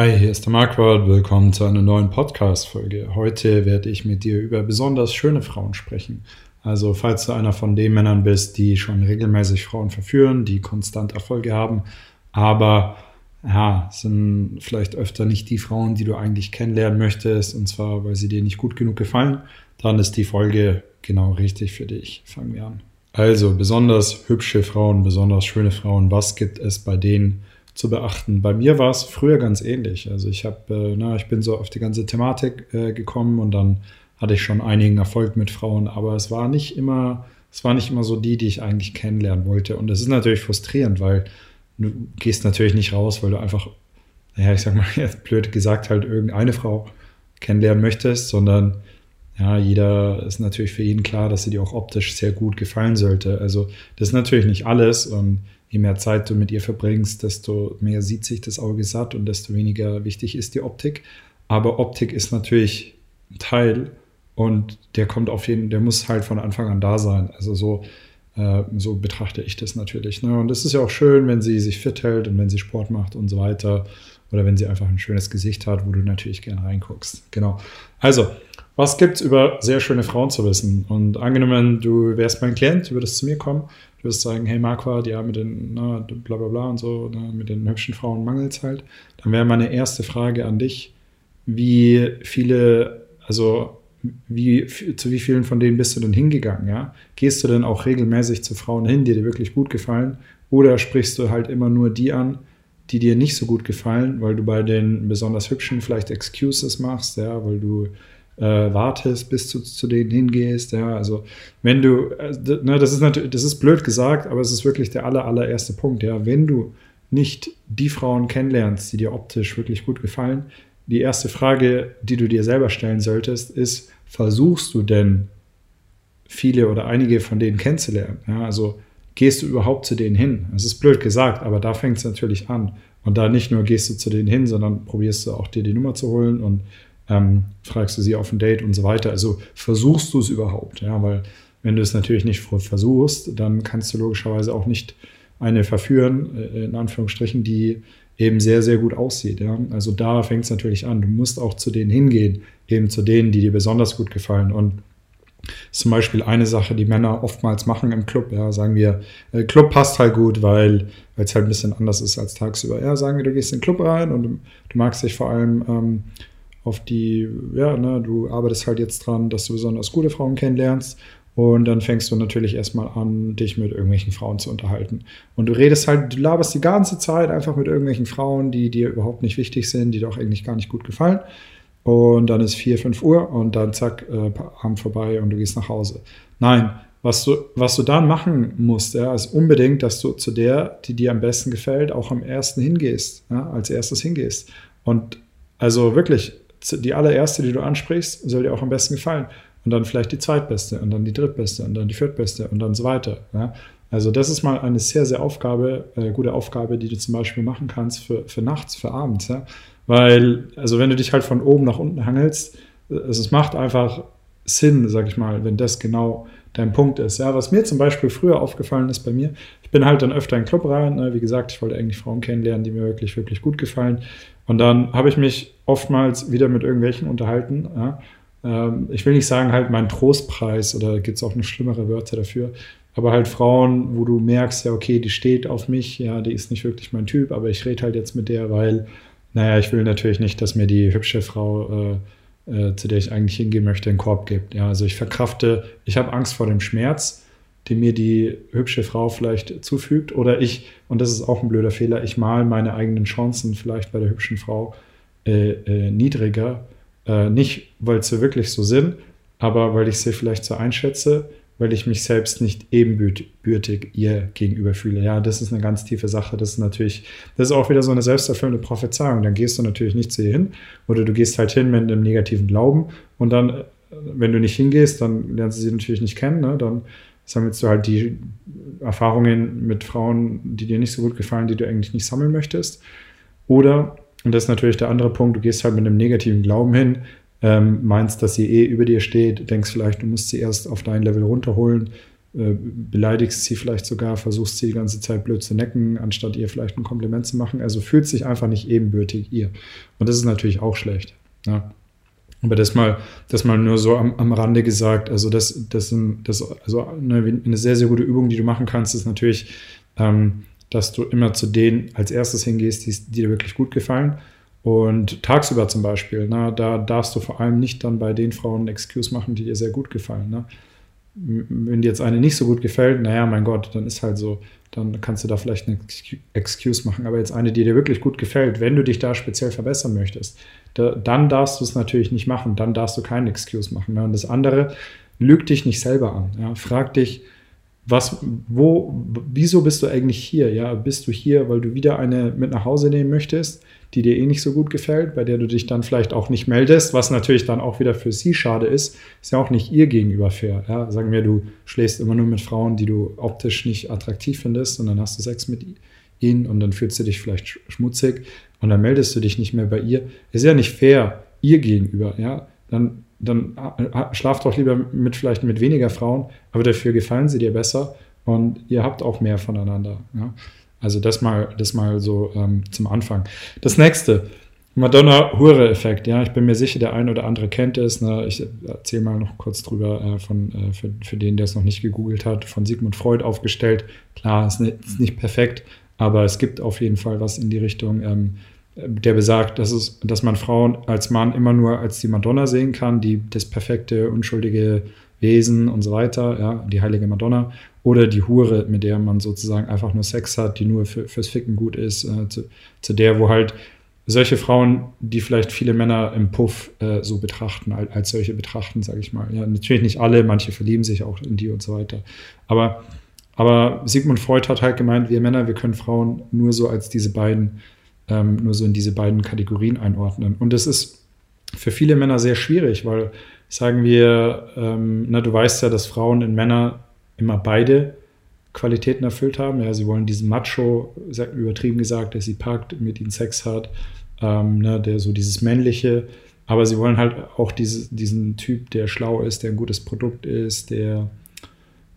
Hi, hier ist der Marquardt. Willkommen zu einer neuen Podcast-Folge. Heute werde ich mit dir über besonders schöne Frauen sprechen. Also, falls du einer von den Männern bist, die schon regelmäßig Frauen verführen, die konstant Erfolge haben, aber ja, sind vielleicht öfter nicht die Frauen, die du eigentlich kennenlernen möchtest, und zwar, weil sie dir nicht gut genug gefallen, dann ist die Folge genau richtig für dich. Fangen wir an. Also, besonders hübsche Frauen, besonders schöne Frauen, was gibt es bei denen? Zu beachten. Bei mir war es früher ganz ähnlich. Also ich habe, äh, ich bin so auf die ganze Thematik äh, gekommen und dann hatte ich schon einigen Erfolg mit Frauen, aber es war nicht immer, es war nicht immer so die, die ich eigentlich kennenlernen wollte. Und das ist natürlich frustrierend, weil du gehst natürlich nicht raus, weil du einfach, ja, ich sag mal jetzt blöd gesagt, halt irgendeine Frau kennenlernen möchtest, sondern ja, jeder ist natürlich für ihn klar, dass sie dir auch optisch sehr gut gefallen sollte. Also das ist natürlich nicht alles und je mehr Zeit du mit ihr verbringst, desto mehr sieht sich das Auge satt und desto weniger wichtig ist die Optik. Aber Optik ist natürlich ein Teil und der kommt auf jeden, der muss halt von Anfang an da sein. Also so, äh, so betrachte ich das natürlich. Ne? Und es ist ja auch schön, wenn sie sich fit hält und wenn sie Sport macht und so weiter. Oder wenn sie einfach ein schönes Gesicht hat, wo du natürlich gerne reinguckst. Genau. Also, was gibt es über sehr schöne Frauen zu wissen? Und angenommen, du wärst mein Klient, du würdest zu mir kommen Du wirst sagen, hey Marquardt, ja, mit den na, bla bla bla und so, ne, mit den hübschen Frauen mangelt halt. Dann wäre meine erste Frage an dich, wie viele, also wie, zu wie vielen von denen bist du denn hingegangen, ja? Gehst du denn auch regelmäßig zu Frauen hin, die dir wirklich gut gefallen? Oder sprichst du halt immer nur die an, die dir nicht so gut gefallen, weil du bei den besonders hübschen vielleicht Excuses machst, ja, weil du äh, wartest, bis du zu denen hingehst. Ja, also wenn du, äh, ne, das ist natürlich, das ist blöd gesagt, aber es ist wirklich der aller, allererste Punkt. Ja, wenn du nicht die Frauen kennenlernst, die dir optisch wirklich gut gefallen, die erste Frage, die du dir selber stellen solltest, ist, versuchst du denn viele oder einige von denen kennenzulernen? Ja, also gehst du überhaupt zu denen hin? Es ist blöd gesagt, aber da fängt es natürlich an. Und da nicht nur gehst du zu denen hin, sondern probierst du auch dir die Nummer zu holen und ähm, fragst du sie auf ein Date und so weiter. Also versuchst du es überhaupt, ja, weil wenn du es natürlich nicht versuchst, dann kannst du logischerweise auch nicht eine verführen, äh, in Anführungsstrichen, die eben sehr, sehr gut aussieht. Ja? Also da fängt es natürlich an. Du musst auch zu denen hingehen, eben zu denen, die dir besonders gut gefallen. Und zum Beispiel eine Sache, die Männer oftmals machen im Club. Ja, sagen wir, äh, Club passt halt gut, weil es halt ein bisschen anders ist als tagsüber. Ja, sagen wir, du gehst in den Club rein und du, magst dich vor allem ähm, auf die, ja, ne, du arbeitest halt jetzt dran, dass du besonders gute Frauen kennenlernst. Und dann fängst du natürlich erstmal an, dich mit irgendwelchen Frauen zu unterhalten. Und du redest halt, du laberst die ganze Zeit einfach mit irgendwelchen Frauen, die dir überhaupt nicht wichtig sind, die dir auch eigentlich gar nicht gut gefallen. Und dann ist 4, 5 Uhr und dann zack, äh, Abend vorbei und du gehst nach Hause. Nein, was du, was du dann machen musst, ja, ist unbedingt, dass du zu der, die dir am besten gefällt, auch am ersten hingehst, ja, als erstes hingehst. Und also wirklich, die allererste, die du ansprichst, soll dir auch am besten gefallen. Und dann vielleicht die zweitbeste und dann die drittbeste und dann die viertbeste und dann so weiter. Ja? Also das ist mal eine sehr, sehr Aufgabe, äh, gute Aufgabe, die du zum Beispiel machen kannst für, für nachts, für abends. Ja? Weil, also wenn du dich halt von oben nach unten hangelst, äh, es macht einfach Sinn, sag ich mal, wenn das genau dein Punkt ist. Ja, was mir zum Beispiel früher aufgefallen ist bei mir, ich bin halt dann öfter in Club rein. Ne? Wie gesagt, ich wollte eigentlich Frauen kennenlernen, die mir wirklich, wirklich gut gefallen. Und dann habe ich mich oftmals wieder mit irgendwelchen unterhalten. Ja? Ähm, ich will nicht sagen, halt mein Trostpreis oder gibt es auch eine schlimmere Wörter dafür. Aber halt Frauen, wo du merkst, ja, okay, die steht auf mich, ja, die ist nicht wirklich mein Typ, aber ich rede halt jetzt mit der, weil, naja, ich will natürlich nicht, dass mir die hübsche Frau, äh, äh, zu der ich eigentlich hingehen möchte, einen Korb gibt. Ja, also ich verkrafte, ich habe Angst vor dem Schmerz die mir die hübsche Frau vielleicht zufügt. Oder ich, und das ist auch ein blöder Fehler, ich mal meine eigenen Chancen vielleicht bei der hübschen Frau äh, äh, niedriger. Äh, nicht, weil sie wirklich so sind, aber weil ich sie vielleicht so einschätze, weil ich mich selbst nicht ebenbürtig ihr gegenüber fühle. Ja, das ist eine ganz tiefe Sache. Das ist natürlich, das ist auch wieder so eine selbsterfüllende Prophezeiung. Dann gehst du natürlich nicht zu ihr hin oder du gehst halt hin mit einem negativen Glauben und dann, äh, wenn du nicht hingehst, dann lernst du sie natürlich nicht kennen. Ne? Dann sammelst du halt die Erfahrungen mit Frauen, die dir nicht so gut gefallen, die du eigentlich nicht sammeln möchtest. Oder, und das ist natürlich der andere Punkt, du gehst halt mit einem negativen Glauben hin, ähm, meinst, dass sie eh über dir steht, denkst vielleicht, du musst sie erst auf dein Level runterholen, äh, beleidigst sie vielleicht sogar, versuchst sie die ganze Zeit blöd zu necken, anstatt ihr vielleicht ein Kompliment zu machen. Also fühlt sich einfach nicht ebenbürtig ihr. Und das ist natürlich auch schlecht. Ja. Aber das mal, das mal nur so am, am Rande gesagt. Also das, das, das also eine, eine, sehr, sehr gute Übung, die du machen kannst, ist natürlich, ähm, dass du immer zu denen als erstes hingehst, die, die dir wirklich gut gefallen. Und tagsüber zum Beispiel, na, da darfst du vor allem nicht dann bei den Frauen Excuse machen, die dir sehr gut gefallen. Ne? wenn dir jetzt eine nicht so gut gefällt, naja, mein Gott, dann ist halt so, dann kannst du da vielleicht eine Excuse machen. Aber jetzt eine, die dir wirklich gut gefällt, wenn du dich da speziell verbessern möchtest, da, dann darfst du es natürlich nicht machen. Dann darfst du keine Excuse machen. Ne? Und das andere, lüg dich nicht selber an. Ja? Frag dich, was, wo, wieso bist du eigentlich hier? Ja, bist du hier, weil du wieder eine mit nach Hause nehmen möchtest? die dir eh nicht so gut gefällt, bei der du dich dann vielleicht auch nicht meldest, was natürlich dann auch wieder für sie schade ist, ist ja auch nicht ihr gegenüber fair. Ja? Sagen wir, du schläfst immer nur mit Frauen, die du optisch nicht attraktiv findest und dann hast du Sex mit ihnen und dann fühlst du dich vielleicht schmutzig und dann meldest du dich nicht mehr bei ihr. Ist ja nicht fair ihr gegenüber. Ja? Dann, dann schlaf doch lieber mit vielleicht mit weniger Frauen, aber dafür gefallen sie dir besser und ihr habt auch mehr voneinander. Ja? Also das mal, das mal so ähm, zum Anfang. Das nächste, Madonna-Hure-Effekt. Ja, ich bin mir sicher, der eine oder andere kennt es. Ne? Ich erzähle mal noch kurz drüber äh, von, äh, für, für den, der es noch nicht gegoogelt hat, von Sigmund Freud aufgestellt. Klar, ist nicht, ist nicht perfekt, aber es gibt auf jeden Fall was in die Richtung, ähm, der besagt, dass, es, dass man Frauen als Mann immer nur als die Madonna sehen kann, die das perfekte, unschuldige Wesen und so weiter, ja, die heilige Madonna, oder die Hure, mit der man sozusagen einfach nur Sex hat, die nur für, fürs Ficken gut ist, äh, zu, zu, der, wo halt solche Frauen, die vielleicht viele Männer im Puff äh, so betrachten, als, als solche betrachten, sage ich mal. Ja, natürlich nicht alle, manche verlieben sich auch in die und so weiter. Aber, aber Sigmund Freud hat halt gemeint, wir Männer, wir können Frauen nur so als diese beiden, ähm, nur so in diese beiden Kategorien einordnen. Und das ist für viele Männer sehr schwierig, weil sagen wir, ähm, na, du weißt ja, dass Frauen in Männer immer beide Qualitäten erfüllt haben. Ja, sie wollen diesen Macho, übertrieben gesagt, der sie packt, mit ihnen Sex hat, ähm, ne, der so dieses männliche, aber sie wollen halt auch diese, diesen Typ, der schlau ist, der ein gutes Produkt ist, der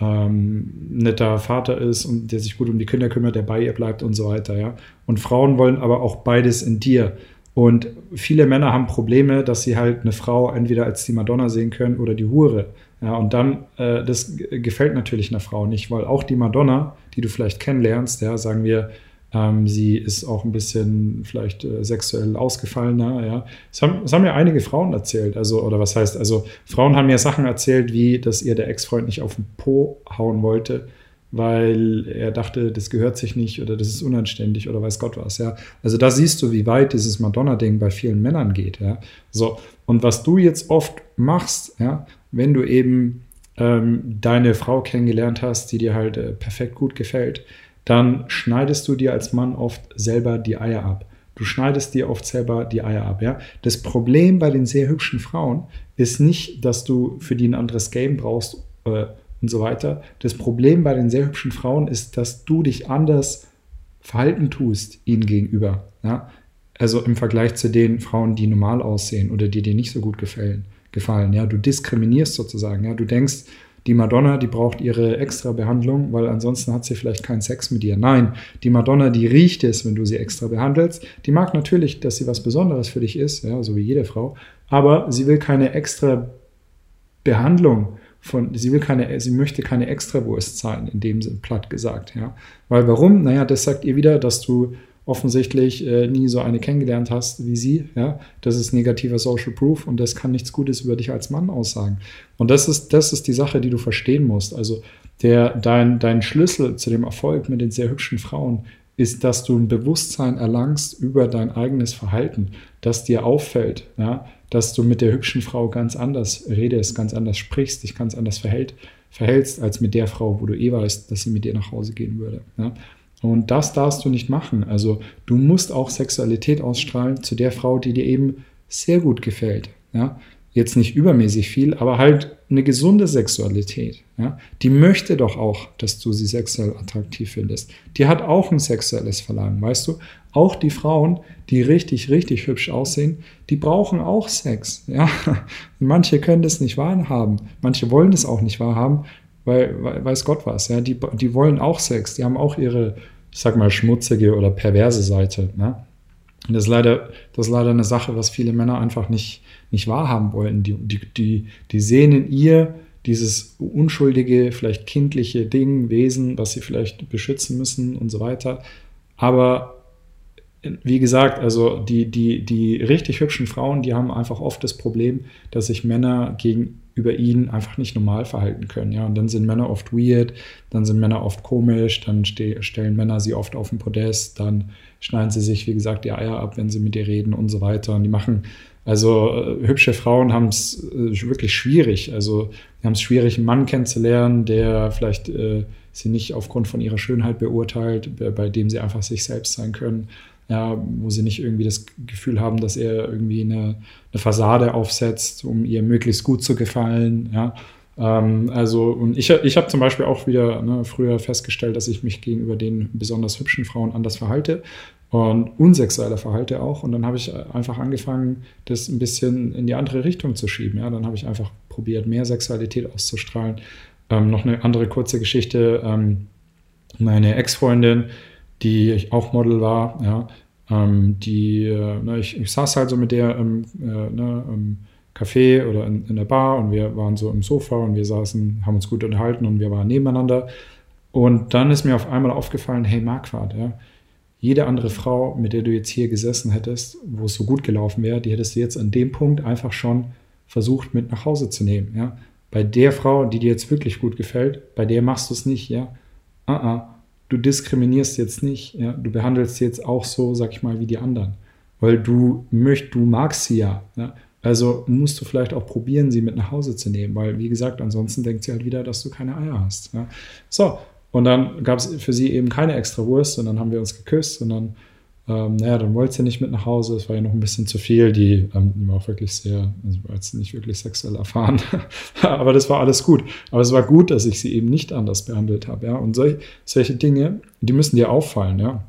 ähm, netter Vater ist und der sich gut um die Kinder kümmert, der bei ihr bleibt und so weiter. Ja, und Frauen wollen aber auch beides in dir. Und viele Männer haben Probleme, dass sie halt eine Frau entweder als die Madonna sehen können oder die Hure. Ja, und dann, äh, das gefällt natürlich einer Frau nicht, weil auch die Madonna, die du vielleicht kennenlernst, ja, sagen wir, ähm, sie ist auch ein bisschen vielleicht äh, sexuell ausgefallener, ja. Das haben, das haben ja einige Frauen erzählt, also, oder was heißt, also Frauen haben ja Sachen erzählt, wie, dass ihr der Ex-Freund nicht auf den Po hauen wollte, weil er dachte, das gehört sich nicht oder das ist unanständig oder weiß Gott was, ja. Also da siehst du, wie weit dieses Madonna-Ding bei vielen Männern geht, ja. So, und was du jetzt oft machst, ja, wenn du eben ähm, deine Frau kennengelernt hast, die dir halt äh, perfekt gut gefällt, dann schneidest du dir als Mann oft selber die Eier ab. Du schneidest dir oft selber die Eier ab, ja. Das Problem bei den sehr hübschen Frauen ist nicht, dass du für die ein anderes Game brauchst, äh, und so weiter. Das Problem bei den sehr hübschen Frauen ist, dass du dich anders verhalten tust ihnen gegenüber. Ja? Also im Vergleich zu den Frauen, die normal aussehen oder die dir nicht so gut gefallen. gefallen ja? Du diskriminierst sozusagen. Ja? Du denkst, die Madonna, die braucht ihre extra Behandlung, weil ansonsten hat sie vielleicht keinen Sex mit dir. Nein, die Madonna, die riecht es, wenn du sie extra behandelst. Die mag natürlich, dass sie was Besonderes für dich ist, ja, so wie jede Frau, aber sie will keine extra Behandlung von, sie will keine, sie möchte keine Extrawurst zahlen, in dem Sinn, platt gesagt, ja. Weil warum? Naja, das sagt ihr wieder, dass du offensichtlich äh, nie so eine kennengelernt hast wie sie, ja. Das ist negativer Social Proof und das kann nichts Gutes über dich als Mann aussagen. Und das ist, das ist die Sache, die du verstehen musst. Also der, dein, dein Schlüssel zu dem Erfolg mit den sehr hübschen Frauen ist, dass du ein Bewusstsein erlangst über dein eigenes Verhalten, das dir auffällt, ja, dass du mit der hübschen Frau ganz anders redest, ganz anders sprichst, dich ganz anders verhält, verhältst, als mit der Frau, wo du eh weißt, dass sie mit dir nach Hause gehen würde. Ja? Und das darfst du nicht machen. Also du musst auch Sexualität ausstrahlen zu der Frau, die dir eben sehr gut gefällt. Ja? Jetzt nicht übermäßig viel, aber halt eine gesunde Sexualität. Ja? Die möchte doch auch, dass du sie sexuell attraktiv findest. Die hat auch ein sexuelles Verlangen, weißt du? Auch die Frauen, die richtig, richtig hübsch aussehen, die brauchen auch Sex. Ja? Manche können das nicht wahrhaben, manche wollen das auch nicht wahrhaben. weil, weiß Gott was, ja, die, die wollen auch Sex, die haben auch ihre, ich sag mal, schmutzige oder perverse Seite. Ne? Und das ist leider, das ist leider eine Sache, was viele Männer einfach nicht, nicht wahrhaben wollen. Die, die, die, die sehen in ihr dieses unschuldige, vielleicht kindliche Ding, Wesen, was sie vielleicht beschützen müssen und so weiter. Aber wie gesagt, also die, die, die richtig hübschen Frauen, die haben einfach oft das Problem, dass sich Männer gegenüber ihnen einfach nicht normal verhalten können. Ja? Und dann sind Männer oft weird, dann sind Männer oft komisch, dann ste stellen Männer sie oft auf den Podest, dann schneiden sie sich, wie gesagt, die Eier ab, wenn sie mit ihr reden und so weiter. Und die machen, also äh, hübsche Frauen haben es äh, wirklich schwierig. Also die haben es schwierig, einen Mann kennenzulernen, der vielleicht äh, sie nicht aufgrund von ihrer Schönheit beurteilt, bei dem sie einfach sich selbst sein können ja, wo sie nicht irgendwie das Gefühl haben, dass er irgendwie eine, eine Fassade aufsetzt, um ihr möglichst gut zu gefallen. Ja. Ähm, also, und ich, ich habe zum Beispiel auch wieder ne, früher festgestellt, dass ich mich gegenüber den besonders hübschen Frauen anders verhalte und unsexueller verhalte auch. Und dann habe ich einfach angefangen, das ein bisschen in die andere Richtung zu schieben. Ja. Dann habe ich einfach probiert, mehr Sexualität auszustrahlen. Ähm, noch eine andere kurze Geschichte. Ähm, meine Ex-Freundin, die auch Model war, ja, ähm, die, äh, ne, ich, ich, saß halt so mit der im, äh, ne, im Café oder in, in, der Bar und wir waren so im Sofa und wir saßen, haben uns gut unterhalten und wir waren nebeneinander. Und dann ist mir auf einmal aufgefallen, hey Marquardt, ja, jede andere Frau, mit der du jetzt hier gesessen hättest, wo es so gut gelaufen wäre, die hättest du jetzt an dem Punkt einfach schon versucht mit nach Hause zu nehmen. Ja? Bei der Frau, die dir jetzt wirklich gut gefällt, bei der machst du es nicht, ja. Uh -uh du diskriminierst jetzt nicht, ja, du behandelst jetzt auch so, sag ich mal, wie die anderen. Weil du möchtest, du magst sie ja, ja. Also musst du vielleicht auch probieren, sie mit nach Hause zu nehmen, weil, wie gesagt, ansonsten denkt sie halt wieder, dass du keine Eier hast. Ja. So, und dann gab es für sie eben keine extra Wurst und dann haben wir uns geküsst und dann ähm, naja, dann wollte sie nicht mit nach Hause, es war ja noch ein bisschen zu viel. Die, ähm, war auch wirklich sehr, also war jetzt nicht wirklich sexuell erfahren, aber das war alles gut. Aber es war gut, dass ich sie eben nicht anders behandelt habe. Ja? Und solch, solche Dinge, die müssen dir auffallen. Ja?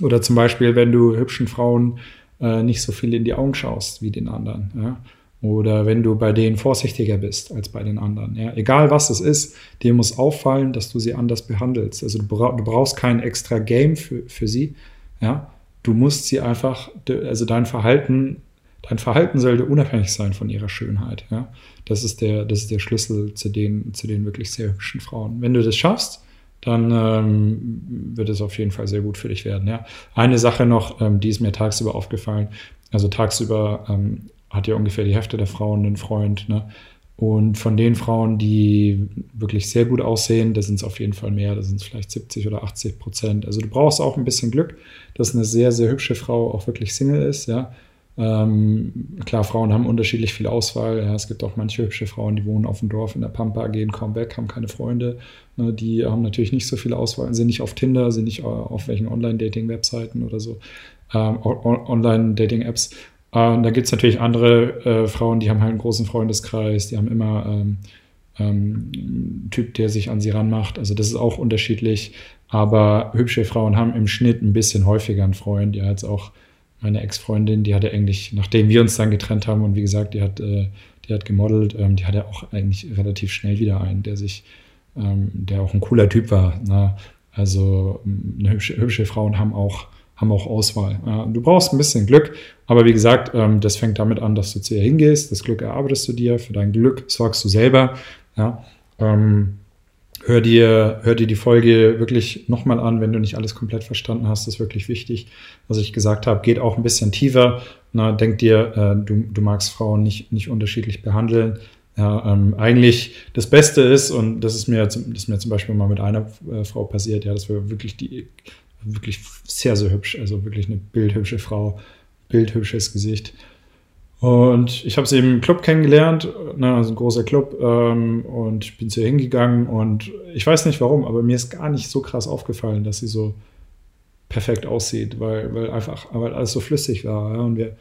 Oder zum Beispiel, wenn du hübschen Frauen äh, nicht so viel in die Augen schaust wie den anderen. Ja? Oder wenn du bei denen vorsichtiger bist als bei den anderen. Ja? Egal was es ist, dir muss auffallen, dass du sie anders behandelst. Also du, bra du brauchst kein extra Game für, für sie. Ja? Du musst sie einfach, also dein Verhalten, dein Verhalten sollte unabhängig sein von ihrer Schönheit. Ja? Das, ist der, das ist der Schlüssel zu den, zu den wirklich sehr hübschen Frauen. Wenn du das schaffst, dann ähm, wird es auf jeden Fall sehr gut für dich werden. Ja? Eine Sache noch, ähm, die ist mir tagsüber aufgefallen. Also tagsüber ähm, hat ja ungefähr die Hälfte der Frauen einen Freund. Ne? Und von den Frauen, die wirklich sehr gut aussehen, da sind es auf jeden Fall mehr, da sind es vielleicht 70 oder 80 Prozent. Also du brauchst auch ein bisschen Glück, dass eine sehr, sehr hübsche Frau auch wirklich Single ist, ja. Ähm, klar, Frauen haben unterschiedlich viel Auswahl. Ja, es gibt auch manche hübsche Frauen, die wohnen auf dem Dorf in der Pampa, gehen kaum weg, haben keine Freunde. Ne, die haben natürlich nicht so viel Auswahl, sind nicht auf Tinder, sind nicht auf welchen Online-Dating-Webseiten oder so, ähm, Online-Dating-Apps. Äh, da gibt es natürlich andere äh, Frauen, die haben halt einen großen Freundeskreis, die haben immer ähm, ähm, einen Typ, der sich an sie ranmacht. Also das ist auch unterschiedlich. Aber hübsche Frauen haben im Schnitt ein bisschen häufiger einen Freund. Ja, jetzt auch meine Ex-Freundin, die hatte eigentlich, nachdem wir uns dann getrennt haben und wie gesagt, die hat, äh, die hat gemodelt, ähm, die hatte auch eigentlich relativ schnell wieder einen, der sich, ähm, der auch ein cooler Typ war. Ne? Also hübsche, hübsche Frauen haben auch haben auch Auswahl. Du brauchst ein bisschen Glück, aber wie gesagt, ähm, das fängt damit an, dass du zu ihr hingehst. Das Glück erarbeitest du dir, für dein Glück sorgst du selber. Ja, ähm, hör, dir, hör dir die Folge wirklich nochmal an, wenn du nicht alles komplett verstanden hast. Das ist wirklich wichtig. Was ich gesagt habe, geht auch ein bisschen tiefer. Na, denk dir, äh, du, du magst Frauen nicht, nicht unterschiedlich behandeln. Ja, ähm, eigentlich das Beste ist, und das ist mir, das ist mir zum Beispiel mal mit einer äh, Frau passiert, ja, dass wir wirklich die wirklich sehr, sehr hübsch. Also wirklich eine bildhübsche Frau, bildhübsches Gesicht. Und ich habe sie im Club kennengelernt, ne, also ein großer Club, ähm, und bin zu ihr hingegangen und ich weiß nicht warum, aber mir ist gar nicht so krass aufgefallen, dass sie so perfekt aussieht, weil, weil einfach, weil alles so flüssig war. Ja, und wir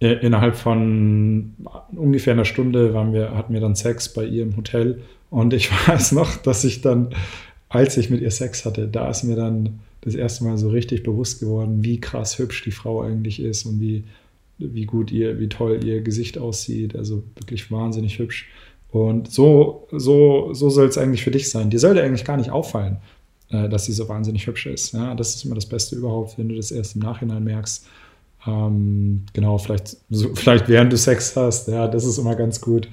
äh, innerhalb von ungefähr einer Stunde waren wir, hatten wir dann Sex bei ihr im Hotel und ich weiß noch, dass ich dann, als ich mit ihr Sex hatte, da ist mir dann das erste Mal so richtig bewusst geworden, wie krass hübsch die Frau eigentlich ist und wie, wie gut ihr, wie toll ihr Gesicht aussieht. Also wirklich wahnsinnig hübsch. Und so, so, so soll es eigentlich für dich sein. Dir sollte eigentlich gar nicht auffallen, äh, dass sie so wahnsinnig hübsch ist. Ja, das ist immer das Beste überhaupt, wenn du das erst im Nachhinein merkst. Ähm, genau, vielleicht, so, vielleicht während du Sex hast. Ja, das ist immer ganz gut.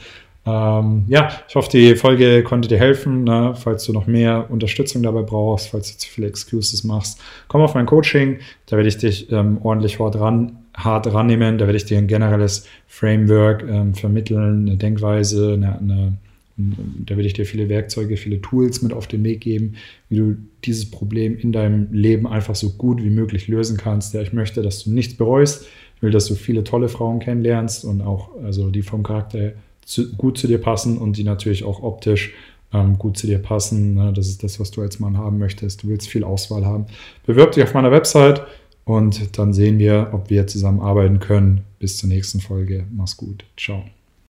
Ähm, ja, ich hoffe, die Folge konnte dir helfen. Ne? Falls du noch mehr Unterstützung dabei brauchst, falls du zu viele Excuses machst, komm auf mein Coaching. Da werde ich dich ähm, ordentlich hart, ran, hart rannehmen. Da werde ich dir ein generelles Framework ähm, vermitteln, eine Denkweise, eine, eine, da werde ich dir viele Werkzeuge, viele Tools mit auf den Weg geben, wie du dieses Problem in deinem Leben einfach so gut wie möglich lösen kannst. Ja, ich möchte, dass du nichts bereust. Ich will, dass du viele tolle Frauen kennenlernst und auch also die vom Charakter zu, gut zu dir passen und die natürlich auch optisch ähm, gut zu dir passen. Ne? Das ist das, was du als Mann haben möchtest. Du willst viel Auswahl haben. Bewirb dich auf meiner Website und dann sehen wir, ob wir zusammenarbeiten können. Bis zur nächsten Folge. Mach's gut. Ciao.